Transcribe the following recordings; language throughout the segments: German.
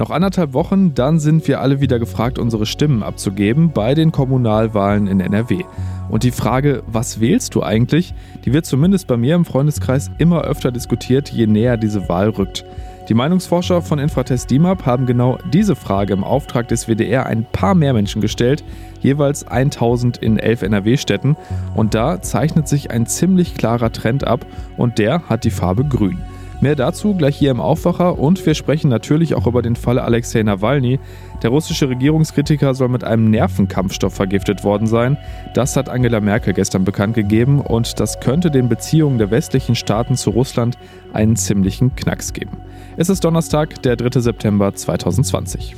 Noch anderthalb Wochen, dann sind wir alle wieder gefragt, unsere Stimmen abzugeben bei den Kommunalwahlen in NRW. Und die Frage, was wählst du eigentlich, die wird zumindest bei mir im Freundeskreis immer öfter diskutiert, je näher diese Wahl rückt. Die Meinungsforscher von Infratest DIMAP haben genau diese Frage im Auftrag des WDR ein paar mehr Menschen gestellt, jeweils 1000 in elf NRW-Städten. Und da zeichnet sich ein ziemlich klarer Trend ab und der hat die Farbe grün. Mehr dazu gleich hier im Aufwacher und wir sprechen natürlich auch über den Fall Alexei Nawalny. Der russische Regierungskritiker soll mit einem Nervenkampfstoff vergiftet worden sein. Das hat Angela Merkel gestern bekannt gegeben und das könnte den Beziehungen der westlichen Staaten zu Russland einen ziemlichen Knacks geben. Es ist Donnerstag, der 3. September 2020.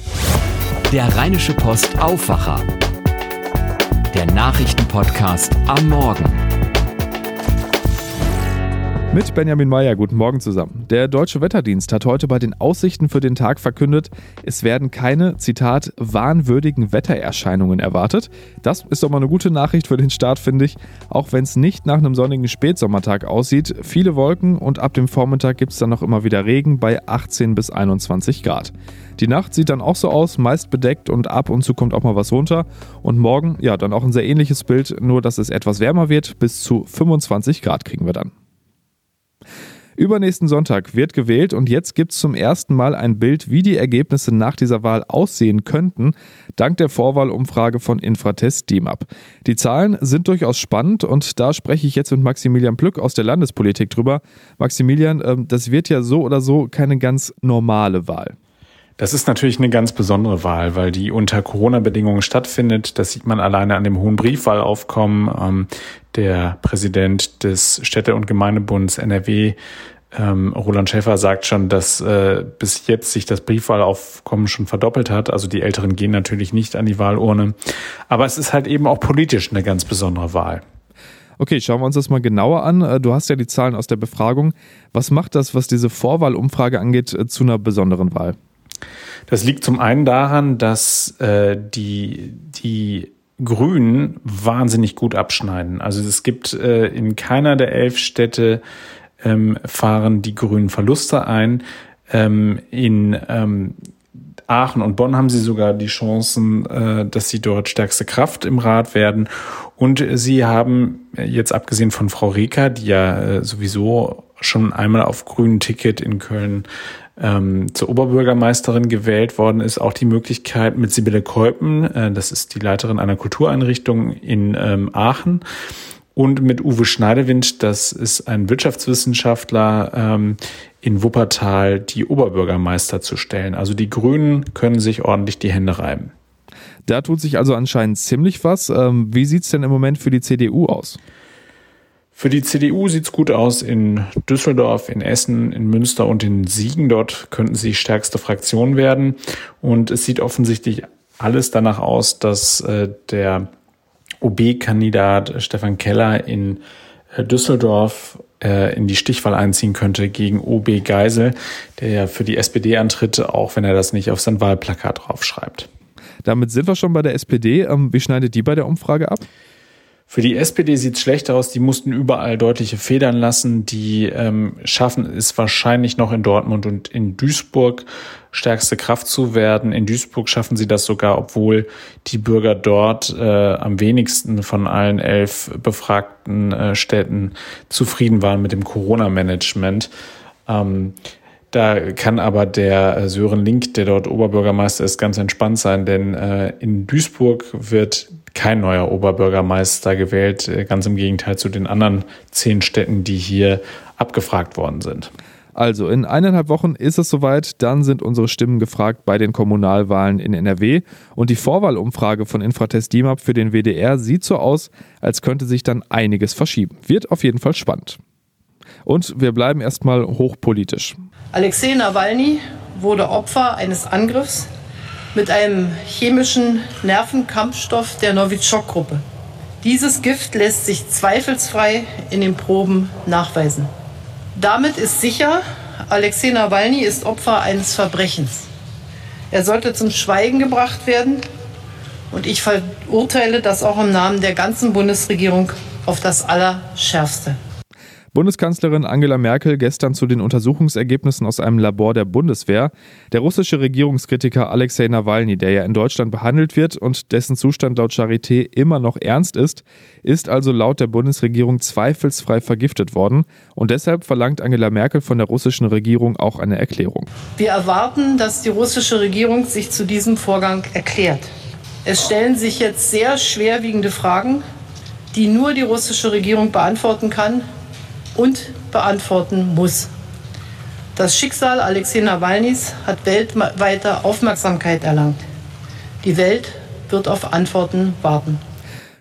Der Rheinische Post Aufwacher. Der Nachrichtenpodcast am Morgen. Mit Benjamin Meyer, guten Morgen zusammen. Der Deutsche Wetterdienst hat heute bei den Aussichten für den Tag verkündet, es werden keine, Zitat, wahnwürdigen Wettererscheinungen erwartet. Das ist doch mal eine gute Nachricht für den Start, finde ich. Auch wenn es nicht nach einem sonnigen Spätsommertag aussieht. Viele Wolken und ab dem Vormittag gibt es dann noch immer wieder Regen bei 18 bis 21 Grad. Die Nacht sieht dann auch so aus, meist bedeckt und ab und zu kommt auch mal was runter. Und morgen, ja, dann auch ein sehr ähnliches Bild, nur dass es etwas wärmer wird. Bis zu 25 Grad kriegen wir dann. Übernächsten Sonntag wird gewählt und jetzt gibt es zum ersten Mal ein Bild, wie die Ergebnisse nach dieser Wahl aussehen könnten, dank der Vorwahlumfrage von Infratest DIMAP. Die Zahlen sind durchaus spannend und da spreche ich jetzt mit Maximilian Plück aus der Landespolitik drüber. Maximilian, ähm, das wird ja so oder so keine ganz normale Wahl. Das ist natürlich eine ganz besondere Wahl, weil die unter Corona-Bedingungen stattfindet. Das sieht man alleine an dem hohen Briefwahlaufkommen. Ähm, der Präsident des Städte- und Gemeindebunds NRW, ähm, Roland Schäfer, sagt schon, dass äh, bis jetzt sich das Briefwahlaufkommen schon verdoppelt hat. Also die Älteren gehen natürlich nicht an die Wahlurne. Aber es ist halt eben auch politisch eine ganz besondere Wahl. Okay, schauen wir uns das mal genauer an. Äh, du hast ja die Zahlen aus der Befragung. Was macht das, was diese Vorwahlumfrage angeht, äh, zu einer besonderen Wahl? Das liegt zum einen daran, dass äh, die, die Grünen wahnsinnig gut abschneiden. Also es gibt äh, in keiner der elf Städte ähm, fahren die Grünen Verluste ein. Ähm, in ähm, Aachen und Bonn haben sie sogar die Chancen, äh, dass sie dort stärkste Kraft im Rat werden. Und sie haben jetzt abgesehen von Frau Reker, die ja äh, sowieso schon einmal auf grünen Ticket in Köln ähm, zur Oberbürgermeisterin gewählt worden ist, auch die Möglichkeit mit Sibylle Keupen, äh, das ist die Leiterin einer Kultureinrichtung in ähm, Aachen, und mit Uwe Schneidewind, das ist ein Wirtschaftswissenschaftler ähm, in Wuppertal, die Oberbürgermeister zu stellen. Also die Grünen können sich ordentlich die Hände reiben. Da tut sich also anscheinend ziemlich was. Ähm, wie sieht's denn im Moment für die CDU aus? Für die CDU sieht's gut aus in Düsseldorf, in Essen, in Münster und in Siegen. Dort könnten sie stärkste Fraktion werden. Und es sieht offensichtlich alles danach aus, dass äh, der OB-Kandidat Stefan Keller in äh, Düsseldorf äh, in die Stichwahl einziehen könnte gegen OB Geisel, der ja für die SPD antritt, auch wenn er das nicht auf sein Wahlplakat draufschreibt. Damit sind wir schon bei der SPD. Ähm, wie schneidet die bei der Umfrage ab? Für die SPD sieht es schlecht aus. Die mussten überall deutliche Federn lassen. Die ähm, schaffen es wahrscheinlich noch in Dortmund und in Duisburg stärkste Kraft zu werden. In Duisburg schaffen sie das sogar, obwohl die Bürger dort äh, am wenigsten von allen elf befragten äh, Städten zufrieden waren mit dem Corona-Management. Ähm, da kann aber der äh, Sören Link, der dort Oberbürgermeister ist, ganz entspannt sein, denn äh, in Duisburg wird kein neuer Oberbürgermeister gewählt, äh, ganz im Gegenteil zu den anderen zehn Städten, die hier abgefragt worden sind. Also in eineinhalb Wochen ist es soweit, dann sind unsere Stimmen gefragt bei den Kommunalwahlen in NRW und die Vorwahlumfrage von Infratest DIMAP für den WDR sieht so aus, als könnte sich dann einiges verschieben. Wird auf jeden Fall spannend. Und wir bleiben erstmal hochpolitisch. Alexei Nawalny wurde Opfer eines Angriffs mit einem chemischen Nervenkampfstoff der Novichok-Gruppe. Dieses Gift lässt sich zweifelsfrei in den Proben nachweisen. Damit ist sicher, Alexei Nawalny ist Opfer eines Verbrechens. Er sollte zum Schweigen gebracht werden und ich verurteile das auch im Namen der ganzen Bundesregierung auf das Allerschärfste. Bundeskanzlerin Angela Merkel gestern zu den Untersuchungsergebnissen aus einem Labor der Bundeswehr. Der russische Regierungskritiker Alexei Nawalny, der ja in Deutschland behandelt wird und dessen Zustand laut Charité immer noch ernst ist, ist also laut der Bundesregierung zweifelsfrei vergiftet worden. Und deshalb verlangt Angela Merkel von der russischen Regierung auch eine Erklärung. Wir erwarten, dass die russische Regierung sich zu diesem Vorgang erklärt. Es stellen sich jetzt sehr schwerwiegende Fragen, die nur die russische Regierung beantworten kann und beantworten muss. Das Schicksal Alexei Nawalnys hat weltweite Aufmerksamkeit erlangt. Die Welt wird auf Antworten warten.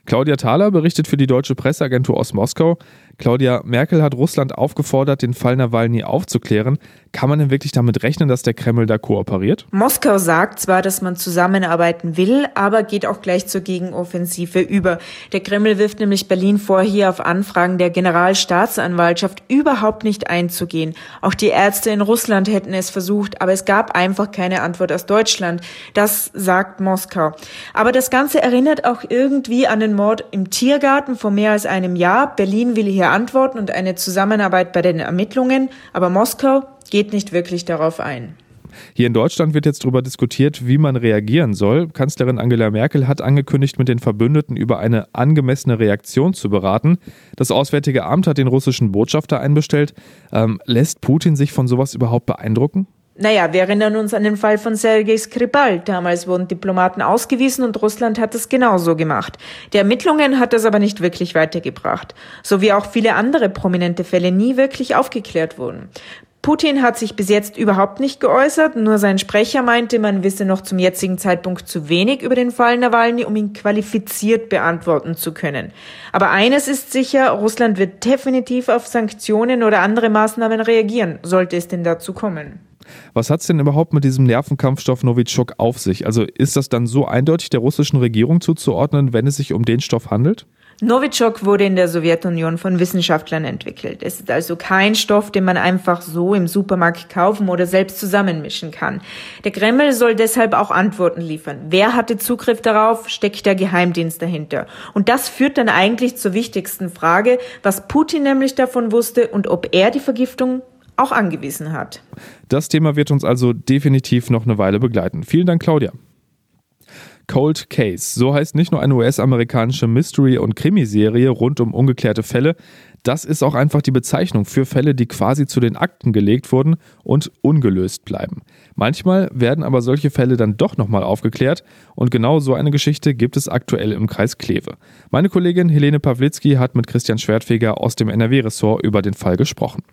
Claudia Thaler berichtet für die deutsche Presseagentur aus Moskau. Claudia, Merkel hat Russland aufgefordert, den Fall Nawalny aufzuklären. Kann man denn wirklich damit rechnen, dass der Kreml da kooperiert? Moskau sagt zwar, dass man zusammenarbeiten will, aber geht auch gleich zur Gegenoffensive über. Der Kreml wirft nämlich Berlin vor, hier auf Anfragen der Generalstaatsanwaltschaft überhaupt nicht einzugehen. Auch die Ärzte in Russland hätten es versucht, aber es gab einfach keine Antwort aus Deutschland. Das sagt Moskau. Aber das Ganze erinnert auch irgendwie an den Mord im Tiergarten vor mehr als einem Jahr. Berlin will hier antworten und eine Zusammenarbeit bei den Ermittlungen, aber Moskau geht nicht wirklich darauf ein. Hier in Deutschland wird jetzt darüber diskutiert, wie man reagieren soll. Kanzlerin Angela Merkel hat angekündigt, mit den Verbündeten über eine angemessene Reaktion zu beraten. Das Auswärtige Amt hat den russischen Botschafter einbestellt. Ähm, lässt Putin sich von sowas überhaupt beeindrucken? Naja, wir erinnern uns an den Fall von Sergei Skripal. Damals wurden Diplomaten ausgewiesen und Russland hat es genauso gemacht. Die Ermittlungen hat das aber nicht wirklich weitergebracht. So wie auch viele andere prominente Fälle nie wirklich aufgeklärt wurden. Putin hat sich bis jetzt überhaupt nicht geäußert, nur sein Sprecher meinte, man wisse noch zum jetzigen Zeitpunkt zu wenig über den Fall Nawalny, um ihn qualifiziert beantworten zu können. Aber eines ist sicher, Russland wird definitiv auf Sanktionen oder andere Maßnahmen reagieren, sollte es denn dazu kommen. Was hat es denn überhaupt mit diesem Nervenkampfstoff Novichok auf sich? Also ist das dann so eindeutig der russischen Regierung zuzuordnen, wenn es sich um den Stoff handelt? Novichok wurde in der Sowjetunion von Wissenschaftlern entwickelt. Es ist also kein Stoff, den man einfach so im Supermarkt kaufen oder selbst zusammenmischen kann. Der Kreml soll deshalb auch Antworten liefern. Wer hatte Zugriff darauf? Steckt der Geheimdienst dahinter? Und das führt dann eigentlich zur wichtigsten Frage, was Putin nämlich davon wusste und ob er die Vergiftung auch angewiesen hat. Das Thema wird uns also definitiv noch eine Weile begleiten. Vielen Dank, Claudia. Cold Case. So heißt nicht nur eine US-amerikanische Mystery- und Krimiserie rund um ungeklärte Fälle. Das ist auch einfach die Bezeichnung für Fälle, die quasi zu den Akten gelegt wurden und ungelöst bleiben. Manchmal werden aber solche Fälle dann doch nochmal aufgeklärt und genau so eine Geschichte gibt es aktuell im Kreis Kleve. Meine Kollegin Helene Pawlitzki hat mit Christian Schwertfeger aus dem NRW-Ressort über den Fall gesprochen.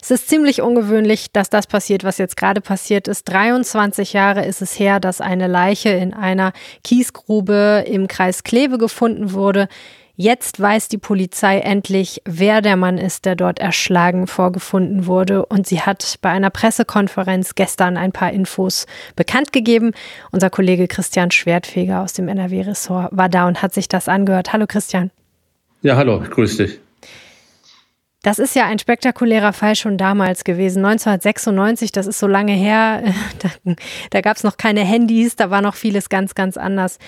Es ist ziemlich ungewöhnlich, dass das passiert, was jetzt gerade passiert ist. 23 Jahre ist es her, dass eine Leiche in einer Kiesgrube im Kreis Kleve gefunden wurde. Jetzt weiß die Polizei endlich, wer der Mann ist, der dort erschlagen vorgefunden wurde. Und sie hat bei einer Pressekonferenz gestern ein paar Infos bekannt gegeben. Unser Kollege Christian Schwertfeger aus dem NRW-Ressort war da und hat sich das angehört. Hallo Christian. Ja, hallo, grüß dich. Das ist ja ein spektakulärer Fall schon damals gewesen, 1996, das ist so lange her. Da, da gab es noch keine Handys, da war noch vieles ganz, ganz anders.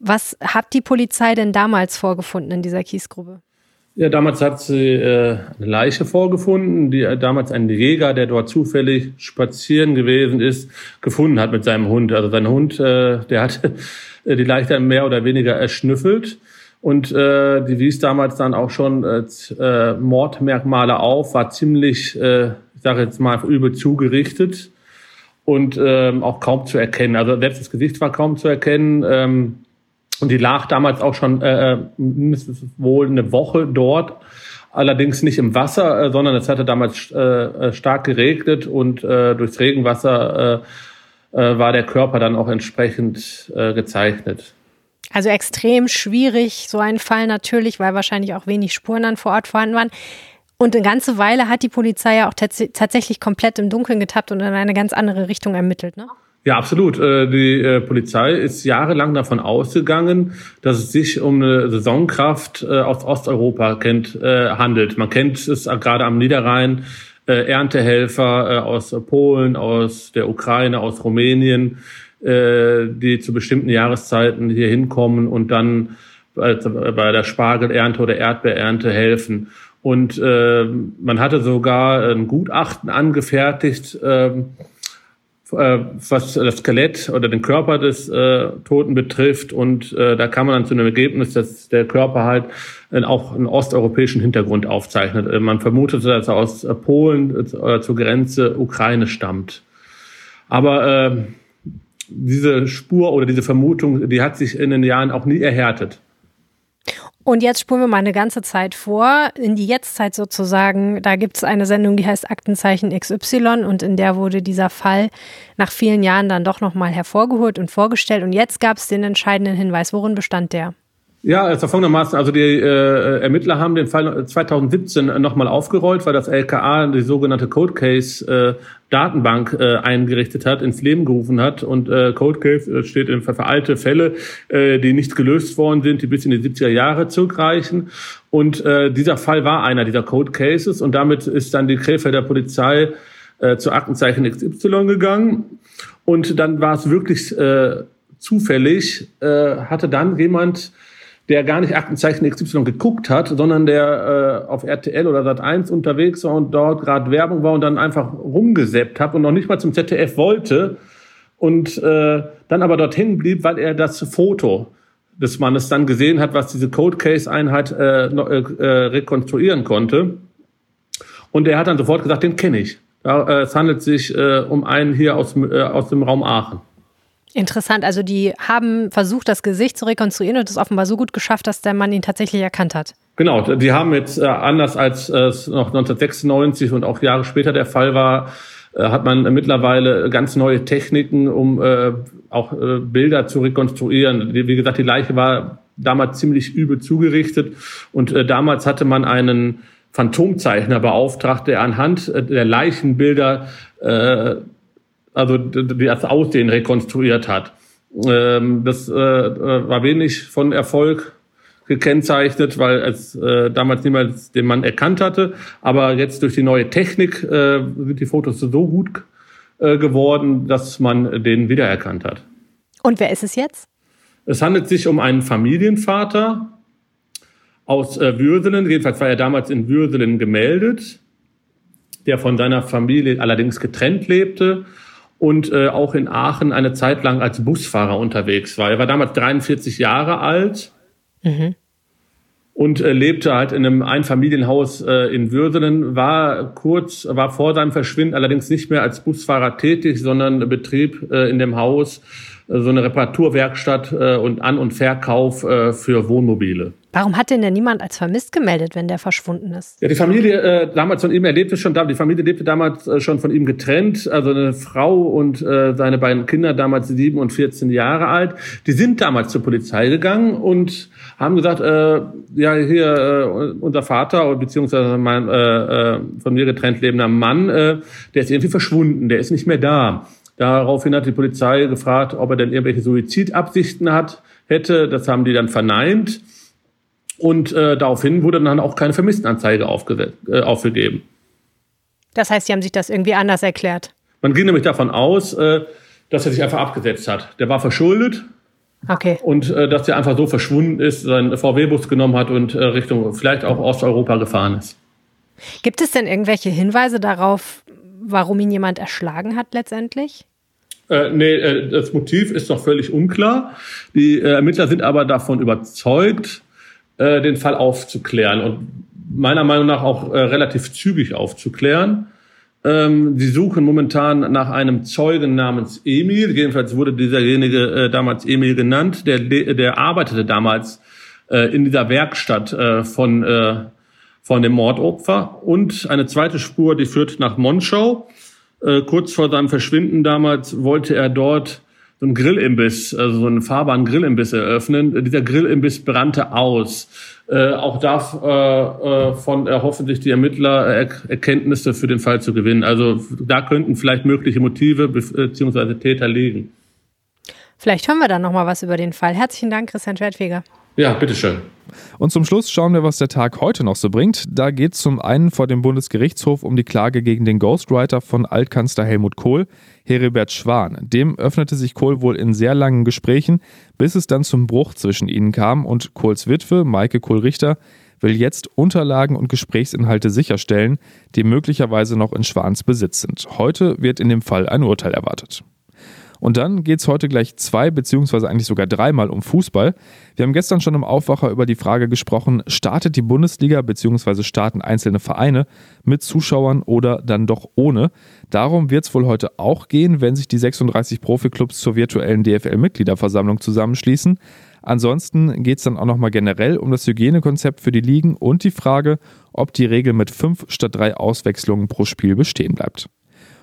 Was hat die Polizei denn damals vorgefunden in dieser Kiesgrube? Ja, damals hat sie äh, eine Leiche vorgefunden, die äh, damals ein Jäger, der dort zufällig spazieren gewesen ist, gefunden hat mit seinem Hund. Also sein Hund, äh, der hat die Leiche mehr oder weniger erschnüffelt und äh, die wies damals dann auch schon äh, äh, Mordmerkmale auf, war ziemlich, äh, ich sage jetzt mal, übel zugerichtet und ähm, auch kaum zu erkennen. Also selbst das Gesicht war kaum zu erkennen. Ähm, und die lag damals auch schon äh, äh mindestens wohl eine Woche dort. Allerdings nicht im Wasser, äh, sondern es hatte damals äh, äh stark geregnet und äh, durchs Regenwasser äh, äh, war der Körper dann auch entsprechend äh, gezeichnet. Also extrem schwierig, so ein Fall natürlich, weil wahrscheinlich auch wenig Spuren dann vor Ort vorhanden waren. Und eine ganze Weile hat die Polizei ja auch tats tatsächlich komplett im Dunkeln getappt und in eine ganz andere Richtung ermittelt, ne? Ja, absolut. Äh, die äh, Polizei ist jahrelang davon ausgegangen, dass es sich um eine Saisonkraft äh, aus Osteuropa kennt, handelt. Man kennt es gerade am Niederrhein, Erntehelfer aus Polen, aus der Ukraine, aus Rumänien, äh, die zu bestimmten Jahreszeiten hier hinkommen und dann bei der Spargelernte oder Erdbeerernte helfen. Und äh, man hatte sogar ein Gutachten angefertigt, ähm, äh, was das Skelett oder den Körper des äh, Toten betrifft. Und äh, da kam man dann zu einem Ergebnis, dass der Körper halt äh, auch einen osteuropäischen Hintergrund aufzeichnet. Äh, man vermutete, dass er aus äh, Polen äh, zur Grenze Ukraine stammt. Aber äh, diese Spur oder diese Vermutung, die hat sich in den Jahren auch nie erhärtet. Und jetzt spulen wir mal eine ganze Zeit vor, in die Jetztzeit sozusagen. Da gibt es eine Sendung, die heißt Aktenzeichen XY und in der wurde dieser Fall nach vielen Jahren dann doch nochmal hervorgeholt und vorgestellt. Und jetzt gab es den entscheidenden Hinweis. Worin bestand der? Ja, also folgendermaßen, also die äh, Ermittler haben den Fall 2017 nochmal aufgerollt, weil das LKA die sogenannte Code Case äh, Datenbank äh, eingerichtet hat, ins Leben gerufen hat. Und äh, Code Case äh, steht für alte Fälle, äh, die nicht gelöst worden sind, die bis in die 70er Jahre zurückreichen. Und äh, dieser Fall war einer dieser Code Cases und damit ist dann die Krefelder Polizei äh, zu Aktenzeichen XY gegangen. Und dann war es wirklich äh, zufällig, äh, hatte dann jemand der gar nicht Aktenzeichen XY geguckt hat, sondern der äh, auf RTL oder Sat1 unterwegs war und dort gerade Werbung war und dann einfach rumgesäppt hat und noch nicht mal zum ZDF wollte und äh, dann aber dorthin blieb, weil er das Foto des Mannes dann gesehen hat, was diese Code Case Einheit äh, äh, äh, rekonstruieren konnte. Und er hat dann sofort gesagt, den kenne ich. Äh, es handelt sich äh, um einen hier aus, äh, aus dem Raum Aachen. Interessant. Also die haben versucht, das Gesicht zu rekonstruieren und es offenbar so gut geschafft, dass der Mann ihn tatsächlich erkannt hat. Genau, die haben jetzt äh, anders als äh, es noch 1996 und auch Jahre später der Fall war, äh, hat man mittlerweile ganz neue Techniken, um auch Bilder zu rekonstruieren. Wie gesagt, die Leiche war damals ziemlich übel zugerichtet und damals hatte man einen Phantomzeichner beauftragt, der anhand der Leichenbilder also das Aussehen rekonstruiert hat. Ähm, das äh, äh, war wenig von Erfolg gekennzeichnet, weil es äh, damals niemals den Mann erkannt hatte. Aber jetzt durch die neue Technik äh, sind die Fotos so gut äh, geworden, dass man den wiedererkannt hat. Und wer ist es jetzt? Es handelt sich um einen Familienvater aus äh, Würselen. Jedenfalls war er damals in Würselen gemeldet, der von seiner Familie allerdings getrennt lebte und äh, auch in Aachen eine Zeit lang als Busfahrer unterwegs war. Er war damals 43 Jahre alt mhm. und äh, lebte halt in einem Einfamilienhaus äh, in Würselen, war kurz, war vor seinem Verschwinden allerdings nicht mehr als Busfahrer tätig, sondern betrieb äh, in dem Haus äh, so eine Reparaturwerkstatt äh, und An- und Verkauf äh, für Wohnmobile. Warum hat denn denn niemand als vermisst gemeldet, wenn der verschwunden ist? Ja, die Familie äh, damals von ihm, er lebte schon die Familie lebte damals äh, schon von ihm getrennt, also eine Frau und äh, seine beiden Kinder, damals sieben und 14 Jahre alt. Die sind damals zur Polizei gegangen und haben gesagt, äh, ja, hier äh, unser Vater beziehungsweise mein äh, äh, von mir getrennt lebender Mann, äh, der ist irgendwie verschwunden, der ist nicht mehr da. Daraufhin hat die Polizei gefragt, ob er denn irgendwelche Suizidabsichten hat, hätte. Das haben die dann verneint. Und äh, daraufhin wurde dann auch keine Vermisstenanzeige äh, aufgegeben. Das heißt, Sie haben sich das irgendwie anders erklärt? Man ging nämlich davon aus, äh, dass er sich einfach abgesetzt hat. Der war verschuldet. Okay. Und äh, dass er einfach so verschwunden ist, seinen VW-Bus genommen hat und äh, Richtung vielleicht auch Osteuropa gefahren ist. Gibt es denn irgendwelche Hinweise darauf, warum ihn jemand erschlagen hat letztendlich? Äh, nee, äh, das Motiv ist noch völlig unklar. Die äh, Ermittler sind aber davon überzeugt, äh, den Fall aufzuklären und meiner Meinung nach auch äh, relativ zügig aufzuklären. Ähm, sie suchen momentan nach einem Zeugen namens Emil. Jedenfalls wurde dieserjenige äh, damals Emil genannt. Der, der arbeitete damals äh, in dieser Werkstatt äh, von, äh, von dem Mordopfer. Und eine zweite Spur, die führt nach Monschau. Äh, kurz vor seinem Verschwinden damals wollte er dort so einen Grillimbiss, also so einen fahrbaren Grillimbiss eröffnen. Dieser Grillimbiss brannte aus. Äh, auch davon äh, äh, erhoffen sich die Ermittler er Erkenntnisse für den Fall zu gewinnen. Also da könnten vielleicht mögliche Motive bzw. Täter liegen. Vielleicht hören wir dann noch mal was über den Fall. Herzlichen Dank, Christian Schwertfeger. Ja, bitteschön. Und zum Schluss schauen wir, was der Tag heute noch so bringt. Da geht es zum einen vor dem Bundesgerichtshof um die Klage gegen den Ghostwriter von Altkanzler Helmut Kohl, Heribert Schwan. Dem öffnete sich Kohl wohl in sehr langen Gesprächen, bis es dann zum Bruch zwischen ihnen kam und Kohls Witwe, Maike Kohl-Richter, will jetzt Unterlagen und Gesprächsinhalte sicherstellen, die möglicherweise noch in Schwans Besitz sind. Heute wird in dem Fall ein Urteil erwartet. Und dann geht es heute gleich zwei beziehungsweise eigentlich sogar dreimal um Fußball. Wir haben gestern schon im Aufwacher über die Frage gesprochen, startet die Bundesliga beziehungsweise starten einzelne Vereine mit Zuschauern oder dann doch ohne. Darum wird es wohl heute auch gehen, wenn sich die 36 Profiklubs zur virtuellen DFL-Mitgliederversammlung zusammenschließen. Ansonsten geht es dann auch nochmal generell um das Hygienekonzept für die Ligen und die Frage, ob die Regel mit fünf statt drei Auswechslungen pro Spiel bestehen bleibt.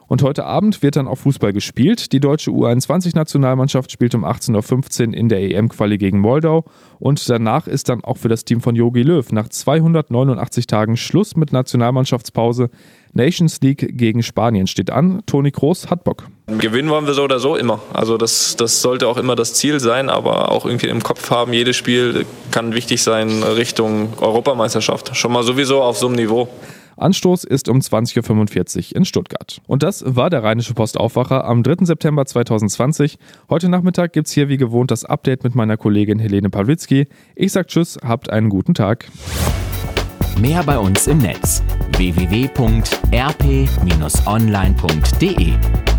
Und heute Abend wird dann auch Fußball gespielt. Die deutsche U21-Nationalmannschaft spielt um 18.15 Uhr in der EM-Quali gegen Moldau. Und danach ist dann auch für das Team von Jogi Löw nach 289 Tagen Schluss mit Nationalmannschaftspause. Nations League gegen Spanien steht an. Toni Kroos hat Bock. Gewinnen wollen wir so oder so immer. Also das, das sollte auch immer das Ziel sein, aber auch irgendwie im Kopf haben, jedes Spiel kann wichtig sein Richtung Europameisterschaft. Schon mal sowieso auf so einem Niveau. Anstoß ist um 20.45 Uhr in Stuttgart. Und das war der Rheinische Postaufwacher am 3. September 2020. Heute Nachmittag gibt es hier wie gewohnt das Update mit meiner Kollegin Helene Pawlitzki. Ich sag Tschüss, habt einen guten Tag. Mehr bei uns im Netz www.rp-online.de